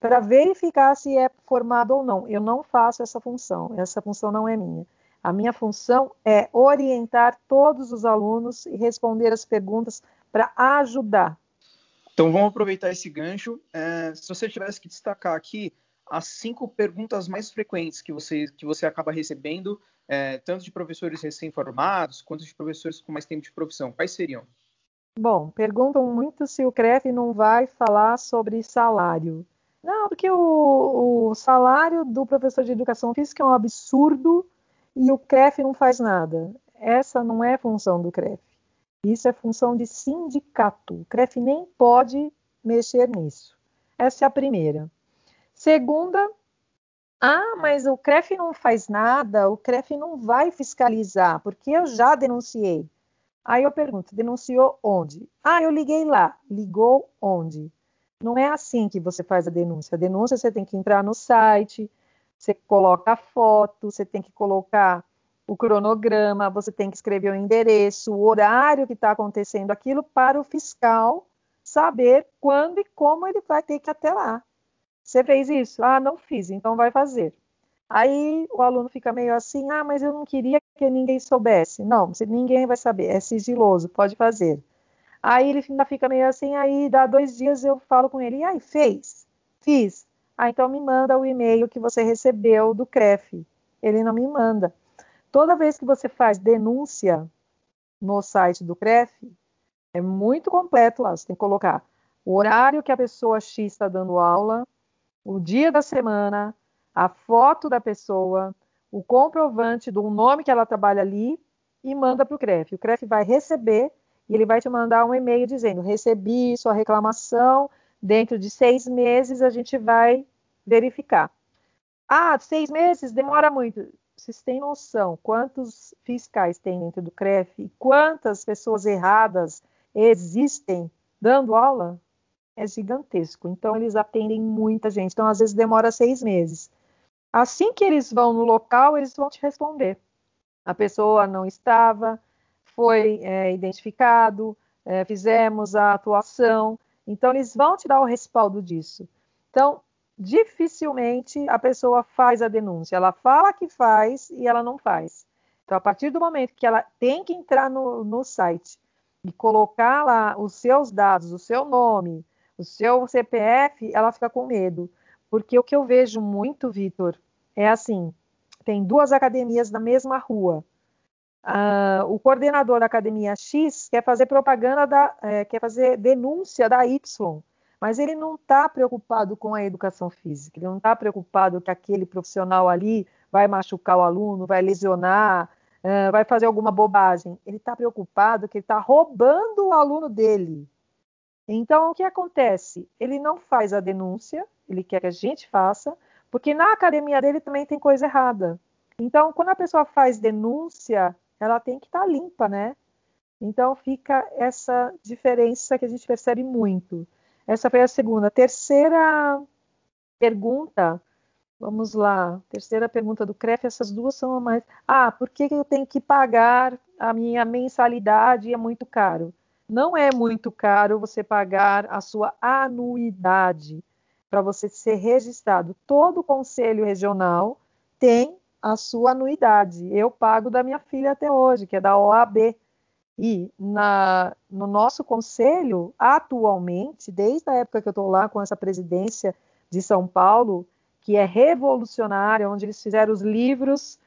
para verificar se é formado ou não. Eu não faço essa função, essa função não é minha. A minha função é orientar todos os alunos e responder as perguntas para ajudar. Então, vamos aproveitar esse gancho. É, se você tivesse que destacar aqui as cinco perguntas mais frequentes que você, que você acaba recebendo é, tanto de professores recém-formados quanto de professores com mais tempo de profissão? Quais seriam? Bom, perguntam muito se o CREF não vai falar sobre salário. Não, porque o, o salário do professor de educação física é um absurdo e o CREF não faz nada. Essa não é função do CREF. Isso é função de sindicato. O CREF nem pode mexer nisso. Essa é a primeira. Segunda, ah, mas o CREF não faz nada, o CREF não vai fiscalizar, porque eu já denunciei. Aí eu pergunto, denunciou onde? Ah, eu liguei lá. Ligou onde? Não é assim que você faz a denúncia. A denúncia você tem que entrar no site, você coloca a foto, você tem que colocar o cronograma, você tem que escrever o endereço, o horário que está acontecendo aquilo para o fiscal saber quando e como ele vai ter que ir até lá. Você fez isso? Ah, não fiz, então vai fazer. Aí o aluno fica meio assim, ah, mas eu não queria que ninguém soubesse. Não, ninguém vai saber, é sigiloso, pode fazer. Aí ele ainda fica meio assim, aí dá dois dias eu falo com ele, e aí, fez? Fiz. Ah, então me manda o e-mail que você recebeu do CREF. Ele não me manda. Toda vez que você faz denúncia no site do CREF, é muito completo lá. Você tem que colocar o horário que a pessoa X está dando aula, o dia da semana, a foto da pessoa, o comprovante do nome que ela trabalha ali e manda para o CREF. O CREF vai receber e ele vai te mandar um e-mail dizendo: recebi sua reclamação, dentro de seis meses a gente vai verificar. Ah, seis meses demora muito. Vocês têm noção quantos fiscais tem dentro do CREF e quantas pessoas erradas existem dando aula? É gigantesco. Então, eles atendem muita gente. Então, às vezes, demora seis meses. Assim que eles vão no local, eles vão te responder. A pessoa não estava, foi é, identificado, é, fizemos a atuação. Então, eles vão te dar o respaldo disso. Então, dificilmente a pessoa faz a denúncia. Ela fala que faz e ela não faz. Então, a partir do momento que ela tem que entrar no, no site e colocar lá os seus dados, o seu nome, o seu CPF, ela fica com medo. Porque o que eu vejo muito, Vitor, é assim: tem duas academias na mesma rua. Uh, o coordenador da academia X quer fazer propaganda da, é, quer fazer denúncia da Y, mas ele não está preocupado com a educação física, ele não está preocupado que aquele profissional ali vai machucar o aluno, vai lesionar, uh, vai fazer alguma bobagem. Ele está preocupado que ele está roubando o aluno dele. Então, o que acontece? Ele não faz a denúncia, ele quer que a gente faça, porque na academia dele também tem coisa errada. Então, quando a pessoa faz denúncia, ela tem que estar tá limpa, né? Então fica essa diferença que a gente percebe muito. Essa foi a segunda. Terceira pergunta, vamos lá. Terceira pergunta do CREF, essas duas são a mais. Ah, por que eu tenho que pagar a minha mensalidade? É muito caro. Não é muito caro você pagar a sua anuidade para você ser registrado. Todo conselho regional tem a sua anuidade. Eu pago da minha filha até hoje, que é da OAB. E na, no nosso conselho, atualmente, desde a época que eu estou lá com essa presidência de São Paulo, que é revolucionária, onde eles fizeram os livros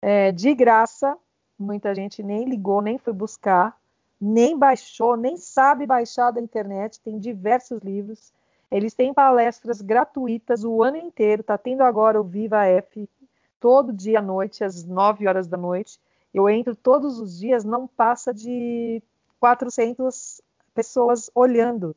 é, de graça, muita gente nem ligou, nem foi buscar, nem baixou, nem sabe baixar da internet, tem diversos livros. Eles têm palestras gratuitas o ano inteiro, está tendo agora o Viva F, todo dia à noite, às 9 horas da noite. Eu entro todos os dias, não passa de 400 pessoas olhando.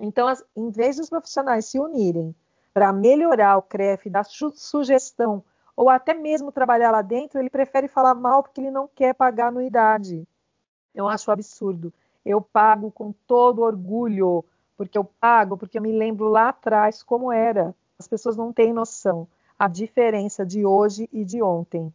Então, as, em vez dos profissionais se unirem para melhorar o CREF, dar su sugestão, ou até mesmo trabalhar lá dentro, ele prefere falar mal porque ele não quer pagar anuidade. Eu acho absurdo. Eu pago com todo orgulho, porque eu pago, porque eu me lembro lá atrás como era. As pessoas não têm noção a diferença de hoje e de ontem.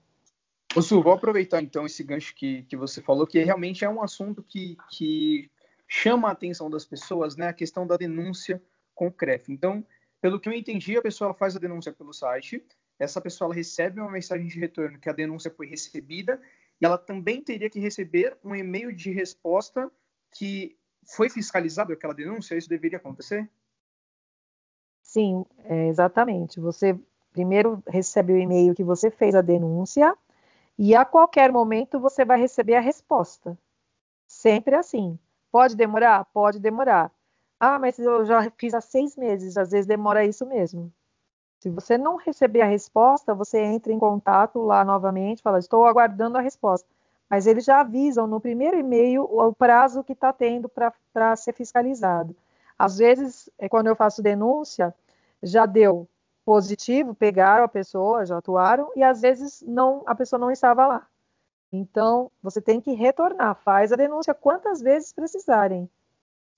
Ô Su, vou aproveitar então esse gancho que, que você falou, que realmente é um assunto que, que chama a atenção das pessoas, né? A questão da denúncia com o CREF. Então, pelo que eu entendi, a pessoa faz a denúncia pelo site, essa pessoa recebe uma mensagem de retorno que a denúncia foi recebida, e ela também teria que receber um e-mail de resposta que foi fiscalizado aquela denúncia? Isso deveria acontecer? Sim, é, exatamente. Você Primeiro recebe o e-mail que você fez a denúncia e a qualquer momento você vai receber a resposta. Sempre assim. Pode demorar? Pode demorar. Ah, mas eu já fiz há seis meses, às vezes demora isso mesmo. Se você não receber a resposta, você entra em contato lá novamente, fala, estou aguardando a resposta. Mas eles já avisam no primeiro e-mail o prazo que está tendo para ser fiscalizado. Às vezes, é quando eu faço denúncia, já deu positivo, pegaram a pessoa, já atuaram, e às vezes não, a pessoa não estava lá. Então, você tem que retornar, faz a denúncia quantas vezes precisarem.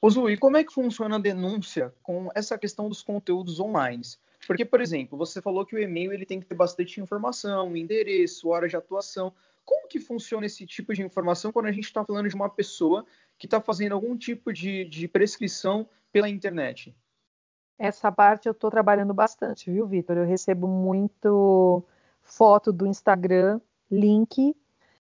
Ô Zu, e como é que funciona a denúncia com essa questão dos conteúdos online? Porque, por exemplo, você falou que o e-mail ele tem que ter bastante informação, endereço, hora de atuação. Como que funciona esse tipo de informação quando a gente está falando de uma pessoa que está fazendo algum tipo de, de prescrição pela internet? Essa parte eu estou trabalhando bastante, viu, Vitor? Eu recebo muito foto do Instagram, link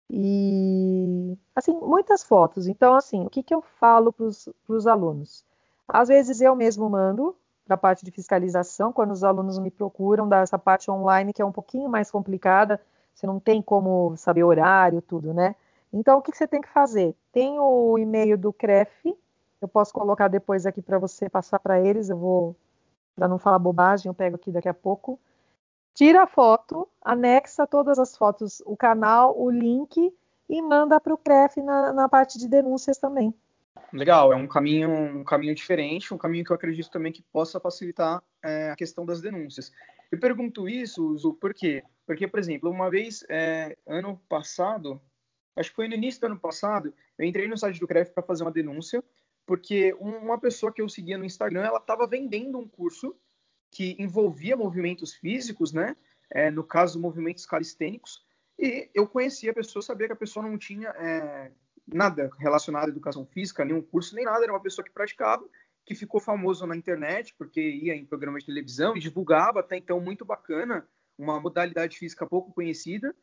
e assim muitas fotos. Então, assim, o que, que eu falo para os alunos? Às vezes eu mesmo mando para a parte de fiscalização, quando os alunos me procuram dessa parte online que é um pouquinho mais complicada, você não tem como saber horário, tudo, né? Então, o que, que você tem que fazer? Tem o e-mail do CREF, eu posso colocar depois aqui para você passar para eles, eu vou, para não falar bobagem, eu pego aqui daqui a pouco. Tira a foto, anexa todas as fotos, o canal, o link e manda para o CREF na, na parte de denúncias também. Legal, é um caminho, um caminho diferente, um caminho que eu acredito também que possa facilitar é, a questão das denúncias. Eu pergunto isso, Zu, por quê? Porque, por exemplo, uma vez, é, ano passado, acho que foi no início do ano passado, eu entrei no site do CREF para fazer uma denúncia porque uma pessoa que eu seguia no Instagram, ela estava vendendo um curso que envolvia movimentos físicos, né? É, no caso, movimentos calistênicos. E eu conhecia a pessoa, sabia que a pessoa não tinha é, nada relacionado à educação física, nenhum curso, nem nada. Era uma pessoa que praticava, que ficou famoso na internet, porque ia em programas de televisão e divulgava, até então muito bacana, uma modalidade física pouco conhecida,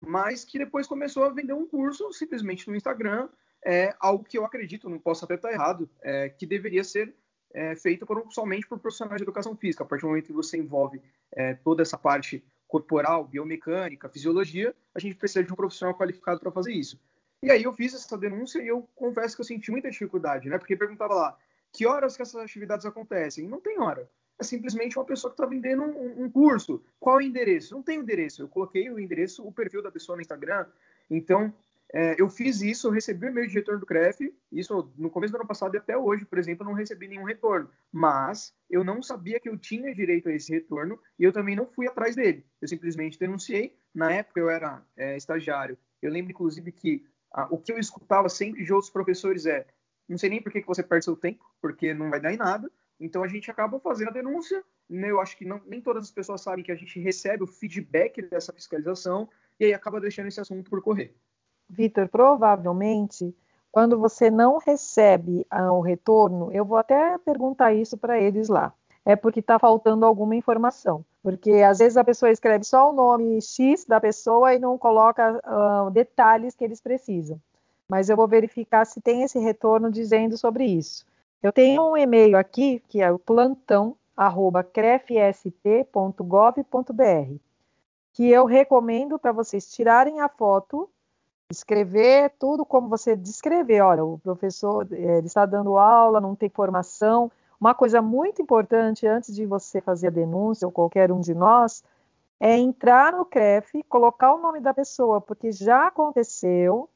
mas que depois começou a vender um curso simplesmente no Instagram, é algo que eu acredito, não posso até estar errado, é, que deveria ser é, feito por, somente por profissionais de educação física. A partir do momento que você envolve é, toda essa parte corporal, biomecânica, fisiologia, a gente precisa de um profissional qualificado para fazer isso. E aí eu fiz essa denúncia e eu confesso que eu senti muita dificuldade, né? Porque perguntava lá, que horas que essas atividades acontecem? Não tem hora. É simplesmente uma pessoa que está vendendo um, um, curso. Qual é o endereço? Não tem endereço. Eu coloquei o endereço, o perfil da pessoa no Instagram. Então, é, eu fiz isso, eu recebi o e-mail de retorno do CREF, isso no começo do ano passado e até hoje, por exemplo, eu não recebi nenhum retorno. Mas eu não sabia que eu tinha direito a esse retorno e eu também não fui atrás dele. Eu simplesmente denunciei. Na época eu era é, estagiário. Eu lembro, inclusive, que ah, o que eu escutava sempre de outros professores é: não sei nem por que, você perde seu tempo, porque não vai dar em nada. Então a gente acaba fazendo a denúncia. Né? Eu acho que não, nem todas as pessoas sabem que a gente recebe o feedback dessa fiscalização e aí acaba deixando esse assunto por correr. Vitor, provavelmente, quando você não recebe ah, o retorno, eu vou até perguntar isso para eles lá. É porque está faltando alguma informação. Porque às vezes a pessoa escreve só o nome X da pessoa e não coloca uh, detalhes que eles precisam. Mas eu vou verificar se tem esse retorno dizendo sobre isso. Eu tenho um e-mail aqui, que é o plantão.crefsp.gov.br, que eu recomendo para vocês tirarem a foto escrever tudo como você descrever. Olha, o professor é, ele está dando aula, não tem formação. Uma coisa muito importante antes de você fazer a denúncia, ou qualquer um de nós, é entrar no CREF, colocar o nome da pessoa, porque já aconteceu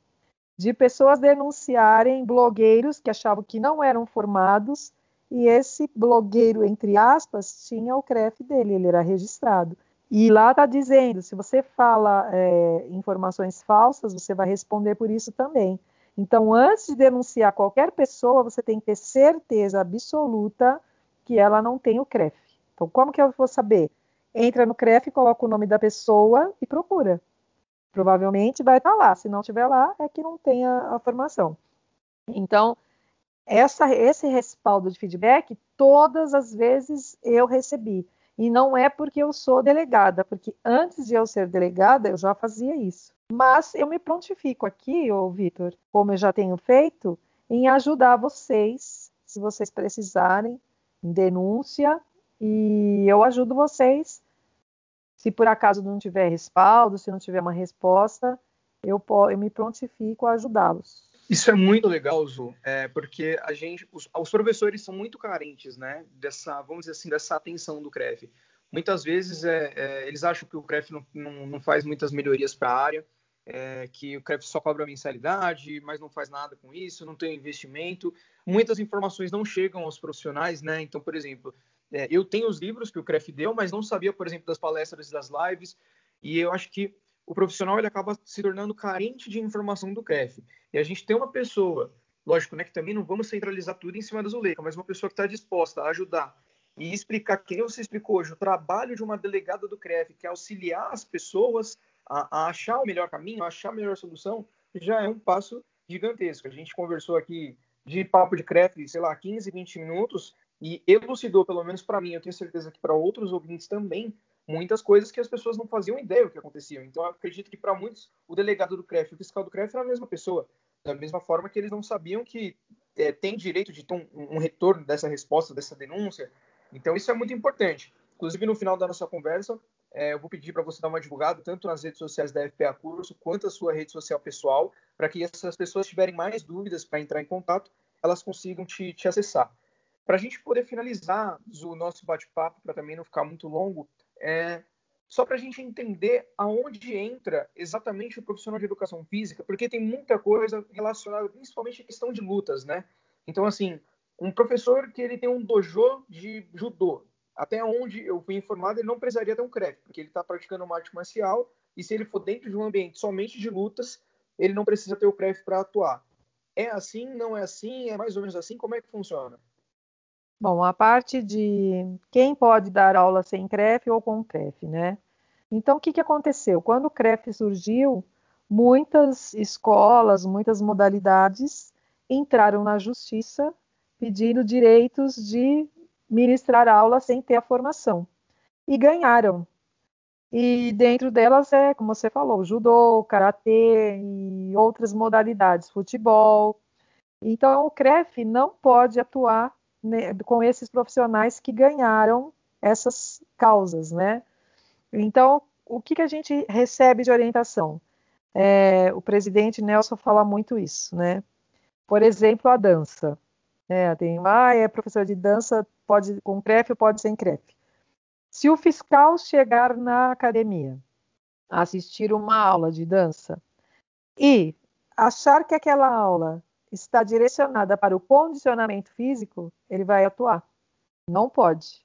de pessoas denunciarem blogueiros que achavam que não eram formados e esse blogueiro, entre aspas, tinha o CREF dele, ele era registrado. E lá está dizendo: se você fala é, informações falsas, você vai responder por isso também. Então, antes de denunciar qualquer pessoa, você tem que ter certeza absoluta que ela não tem o CREF. Então, como que eu vou saber? Entra no CREF, coloca o nome da pessoa e procura. Provavelmente vai estar tá lá. Se não estiver lá, é que não tem a, a formação. Então, essa, esse respaldo de feedback, todas as vezes eu recebi. E não é porque eu sou delegada, porque antes de eu ser delegada, eu já fazia isso. Mas eu me prontifico aqui, ô Vitor, como eu já tenho feito, em ajudar vocês, se vocês precisarem, em denúncia, e eu ajudo vocês. Se por acaso não tiver respaldo, se não tiver uma resposta, eu, eu me prontifico a ajudá-los. Isso é muito legal, Zu, é, porque a gente, os, os, professores são muito carentes, né, dessa, vamos dizer assim, dessa atenção do CREF. Muitas vezes é, é, eles acham que o CREF não, não, não faz muitas melhorias para a área, é, que o CREF só cobra mensalidade, mas não faz nada com isso, não tem investimento. Muitas informações não chegam aos profissionais, né? Então, por exemplo, é, eu tenho os livros que o CREF deu, mas não sabia, por exemplo, das palestras e das lives, e eu acho que o profissional ele acaba se tornando carente de informação do CREF. E a gente tem uma pessoa, lógico, né, que também não vamos centralizar tudo em cima da Zuleika, mas uma pessoa que está disposta a ajudar e explicar, que você explicou hoje, o trabalho de uma delegada do CREF, que é auxiliar as pessoas a, a achar o melhor caminho, a achar a melhor solução, já é um passo gigantesco. A gente conversou aqui de papo de CREF, sei lá, 15, 20 minutos, e elucidou, pelo menos para mim, eu tenho certeza que para outros ouvintes também, muitas coisas que as pessoas não faziam ideia do que acontecia. Então, eu acredito que para muitos, o delegado do CREF e o fiscal do CREF era a mesma pessoa. Da mesma forma que eles não sabiam que é, tem direito de ter um, um, retorno dessa resposta, dessa denúncia. Então, isso é muito importante. Inclusive, no final da nossa conversa, é, eu vou pedir para você dar uma divulgada tanto nas redes sociais da FPA Curso quanto a sua rede social pessoal, para que essas pessoas tiverem mais dúvidas para entrar em contato, elas consigam te, te acessar. Para a gente poder finalizar o nosso bate-papo, para também não ficar muito longo, é, só para a gente entender aonde entra exatamente o profissional de educação física, porque tem muita coisa relacionada, principalmente à questão de lutas, né? Então, assim, um professor que ele tem um dojo de judô, até onde eu fui informado, ele não precisaria ter um CREF, porque ele está praticando uma arte marcial, e se ele for dentro de um ambiente somente de lutas, ele não precisa ter o CREF para atuar. É assim? Não é assim? É mais ou menos assim? Como é que funciona? Bom, a parte de quem pode dar aula sem CREF ou com CREF, né? Então, o que, que aconteceu? Quando o CREF surgiu, muitas escolas, muitas modalidades entraram na justiça pedindo direitos de ministrar aula sem ter a formação. E ganharam. E dentro delas é, como você falou, judô, karatê e outras modalidades, futebol. Então, o CREF não pode atuar né, com esses profissionais que ganharam essas causas, né? Então, o que, que a gente recebe de orientação? É, o presidente Nelson fala muito isso, né? Por exemplo, a dança. É, tem, ah, é professor de dança, pode com CREF ou pode sem CREF. Se o fiscal chegar na academia, assistir uma aula de dança e achar que aquela aula está direcionada para o condicionamento físico, ele vai atuar. Não pode.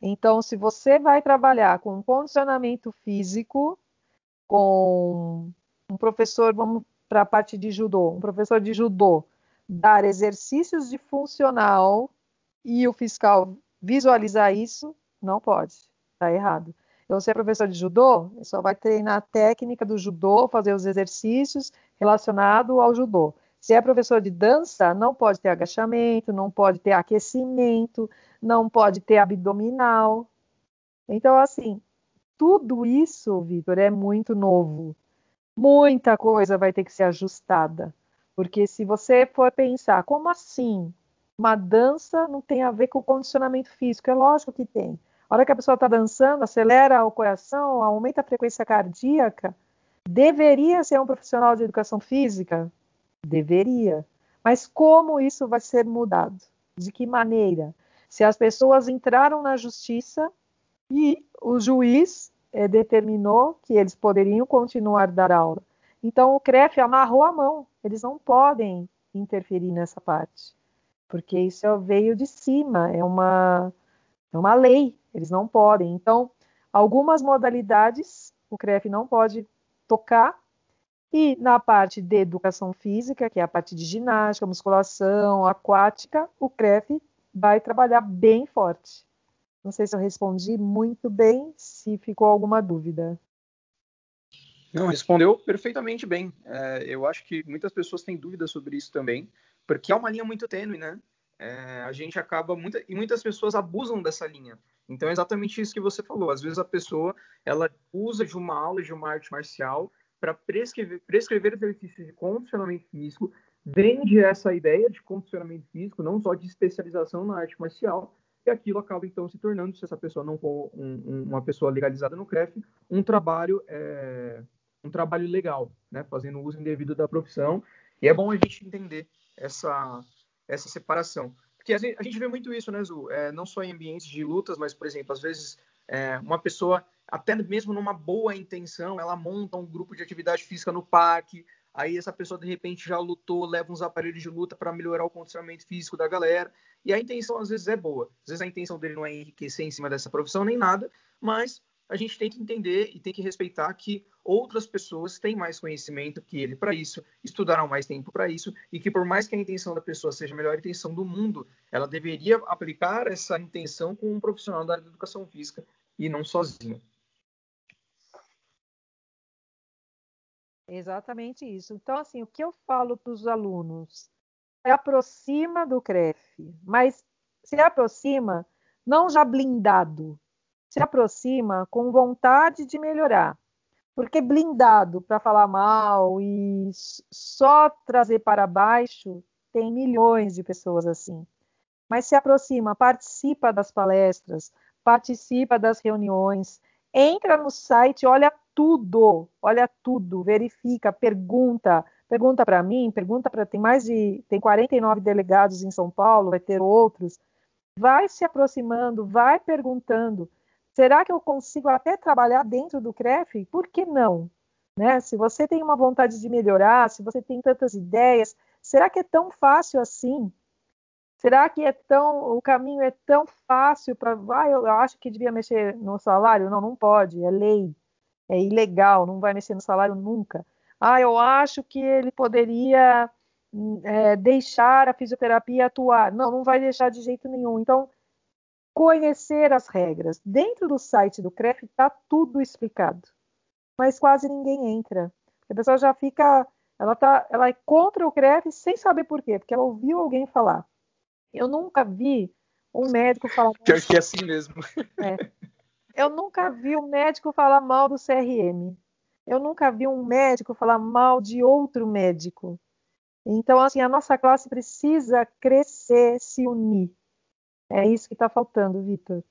Então, se você vai trabalhar com condicionamento físico, com um professor, vamos para a parte de judô, um professor de judô dar exercícios de funcional e o fiscal visualizar isso, não pode. Está errado. Então, você é professor de judô, só vai treinar a técnica do judô, fazer os exercícios relacionados ao judô. Se é professor de dança, não pode ter agachamento, não pode ter aquecimento, não pode ter abdominal. Então, assim, tudo isso, Vitor, é muito novo. Muita coisa vai ter que ser ajustada. Porque se você for pensar, como assim? Uma dança não tem a ver com condicionamento físico? É lógico que tem. A hora que a pessoa está dançando, acelera o coração, aumenta a frequência cardíaca. Deveria ser um profissional de educação física? Deveria. Mas como isso vai ser mudado? De que maneira? Se as pessoas entraram na justiça e o juiz é, determinou que eles poderiam continuar a dar aula. Então o CREF amarrou a mão. Eles não podem interferir nessa parte, porque isso veio de cima, é uma, é uma lei. Eles não podem. Então, algumas modalidades o CREF não pode tocar, e na parte de educação física, que é a parte de ginástica, musculação, aquática, o CREF vai trabalhar bem forte. Não sei se eu respondi muito bem, se ficou alguma dúvida. Não, respondeu perfeitamente bem. É, eu acho que muitas pessoas têm dúvidas sobre isso também, porque é uma linha muito tênue, né? É, a gente acaba muita, e muitas pessoas abusam dessa linha. Então é exatamente isso que você falou. Às vezes a pessoa ela usa de uma aula de uma arte marcial para prescrever, prescrever exercícios de condicionamento físico, vende essa ideia de condicionamento físico, não só de especialização na arte marcial, e aquilo acaba então se tornando, se essa pessoa não for um, uma pessoa legalizada no CREF, um trabalho é, um trabalho legal, né, fazendo uso indevido da profissão. E é bom a gente entender essa essa separação, porque a gente vê muito isso, né, Zu? É, não só em ambientes de lutas, mas por exemplo, às vezes é, uma pessoa até mesmo numa boa intenção, ela monta um grupo de atividade física no parque, aí essa pessoa de repente já lutou, leva uns aparelhos de luta para melhorar o condicionamento físico da galera, e a intenção às vezes é boa. Às vezes a intenção dele não é enriquecer em cima dessa profissão nem nada, mas a gente tem que entender e tem que respeitar que outras pessoas têm mais conhecimento que ele para isso, estudaram mais tempo para isso, e que por mais que a intenção da pessoa seja a melhor intenção do mundo, ela deveria aplicar essa intenção com um profissional da área da educação física e não sozinho. Exatamente isso. Então, assim, o que eu falo para os alunos? Se aproxima do CREF, mas se aproxima não já blindado, se aproxima com vontade de melhorar. Porque blindado para falar mal e só trazer para baixo, tem milhões de pessoas assim. Mas se aproxima, participa das palestras, participa das reuniões, entra no site, olha tudo, olha tudo, verifica, pergunta, pergunta para mim, pergunta para tem mais de tem 49 delegados em São Paulo, vai ter outros. Vai se aproximando, vai perguntando. Será que eu consigo até trabalhar dentro do CREF? Por que não? Né? Se você tem uma vontade de melhorar, se você tem tantas ideias, será que é tão fácil assim? Será que é tão o caminho é tão fácil para ah, eu acho que devia mexer no salário? Não, não pode, é lei, é ilegal, não vai mexer no salário nunca. Ah, eu acho que ele poderia é, deixar a fisioterapia atuar. Não, não vai deixar de jeito nenhum. Então, conhecer as regras. Dentro do site do CREF está tudo explicado, mas quase ninguém entra. A pessoa já fica, ela tá, ela é contra o CREF sem saber por quê, porque ela ouviu alguém falar. Eu nunca vi um médico falar. Pior que é assim mesmo. É. Eu nunca vi um médico falar mal do CRM. Eu nunca vi um médico falar mal de outro médico. Então, assim, a nossa classe precisa crescer, se unir. É isso que está faltando, Vitor.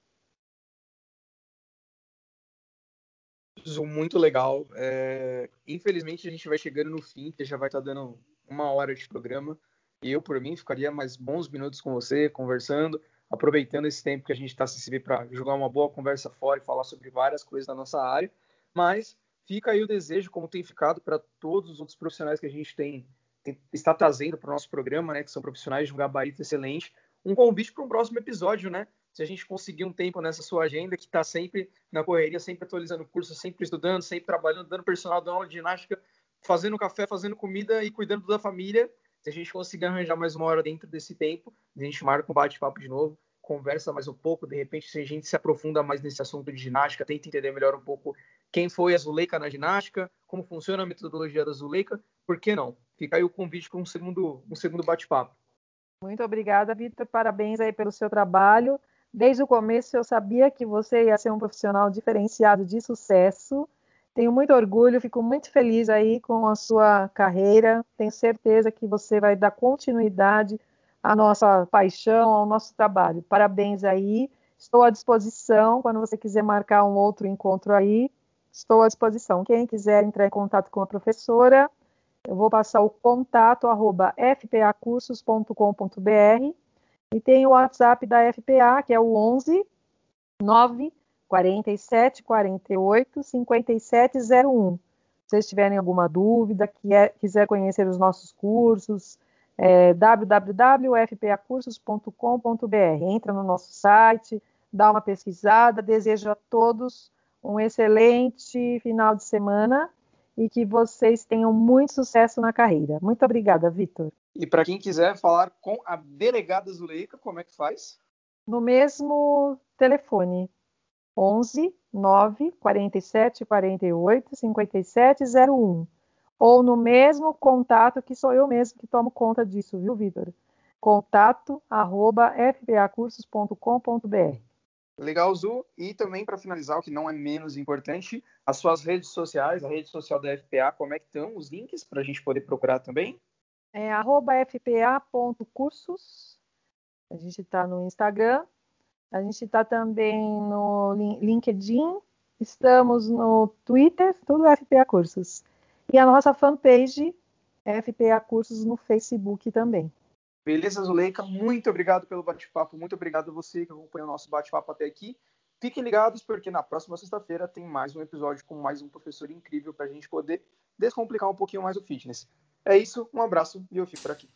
Muito legal. É... Infelizmente a gente vai chegando no fim, que já vai estar tá dando uma hora de programa. E eu, por mim, ficaria mais bons minutos com você, conversando, aproveitando esse tempo que a gente está se para jogar uma boa conversa fora e falar sobre várias coisas da nossa área. Mas fica aí o desejo, como tem ficado para todos os outros profissionais que a gente tem, tem está trazendo para o nosso programa, né, que são profissionais de um gabarito excelente, um convite para um próximo episódio, né? Se a gente conseguir um tempo nessa sua agenda, que está sempre na correria, sempre atualizando o curso, sempre estudando, sempre trabalhando, dando personal, dando aula de ginástica, fazendo café, fazendo comida e cuidando da família. Se a gente conseguir arranjar mais uma hora dentro desse tempo, a gente marca um bate-papo de novo, conversa mais um pouco, de repente, se a gente se aprofunda mais nesse assunto de ginástica, tenta entender melhor um pouco quem foi a Zuleika na ginástica, como funciona a metodologia da Zuleika, por que não? Fica aí o convite para um segundo, um segundo bate-papo. Muito obrigada, Vitor. Parabéns aí pelo seu trabalho. Desde o começo eu sabia que você ia ser um profissional diferenciado de sucesso. Tenho muito orgulho, fico muito feliz aí com a sua carreira. Tenho certeza que você vai dar continuidade à nossa paixão, ao nosso trabalho. Parabéns aí. Estou à disposição quando você quiser marcar um outro encontro aí. Estou à disposição. Quem quiser entrar em contato com a professora, eu vou passar o contato arroba fpacursos.com.br e tem o WhatsApp da FPA, que é o 11 9 47 48 5701. Se vocês tiverem alguma dúvida, quiser conhecer os nossos cursos, é www.fpacursos.com.br. Entra no nosso site, dá uma pesquisada. Desejo a todos um excelente final de semana e que vocês tenham muito sucesso na carreira. Muito obrigada, Vitor. E para quem quiser falar com a delegada Zuleika, como é que faz? No mesmo telefone, 11 9 47 48 57 01. Ou no mesmo contato que sou eu mesmo que tomo conta disso, viu, Vitor? Contato arroba fbacursos.com.br. Legal, Zu. E também, para finalizar, o que não é menos importante, as suas redes sociais, a rede social da FPA, como é que estão os links para a gente poder procurar também? É fpa.cursos. A gente está no Instagram. A gente está também no LinkedIn. Estamos no Twitter, tudo FPA Cursos. E a nossa fanpage, FPA Cursos, no Facebook também. Beleza, Zuleika? Muito obrigado pelo bate-papo. Muito obrigado a você que acompanhou o nosso bate-papo até aqui. Fiquem ligados, porque na próxima sexta-feira tem mais um episódio com mais um professor incrível para a gente poder descomplicar um pouquinho mais o fitness. É isso, um abraço e eu fico por aqui.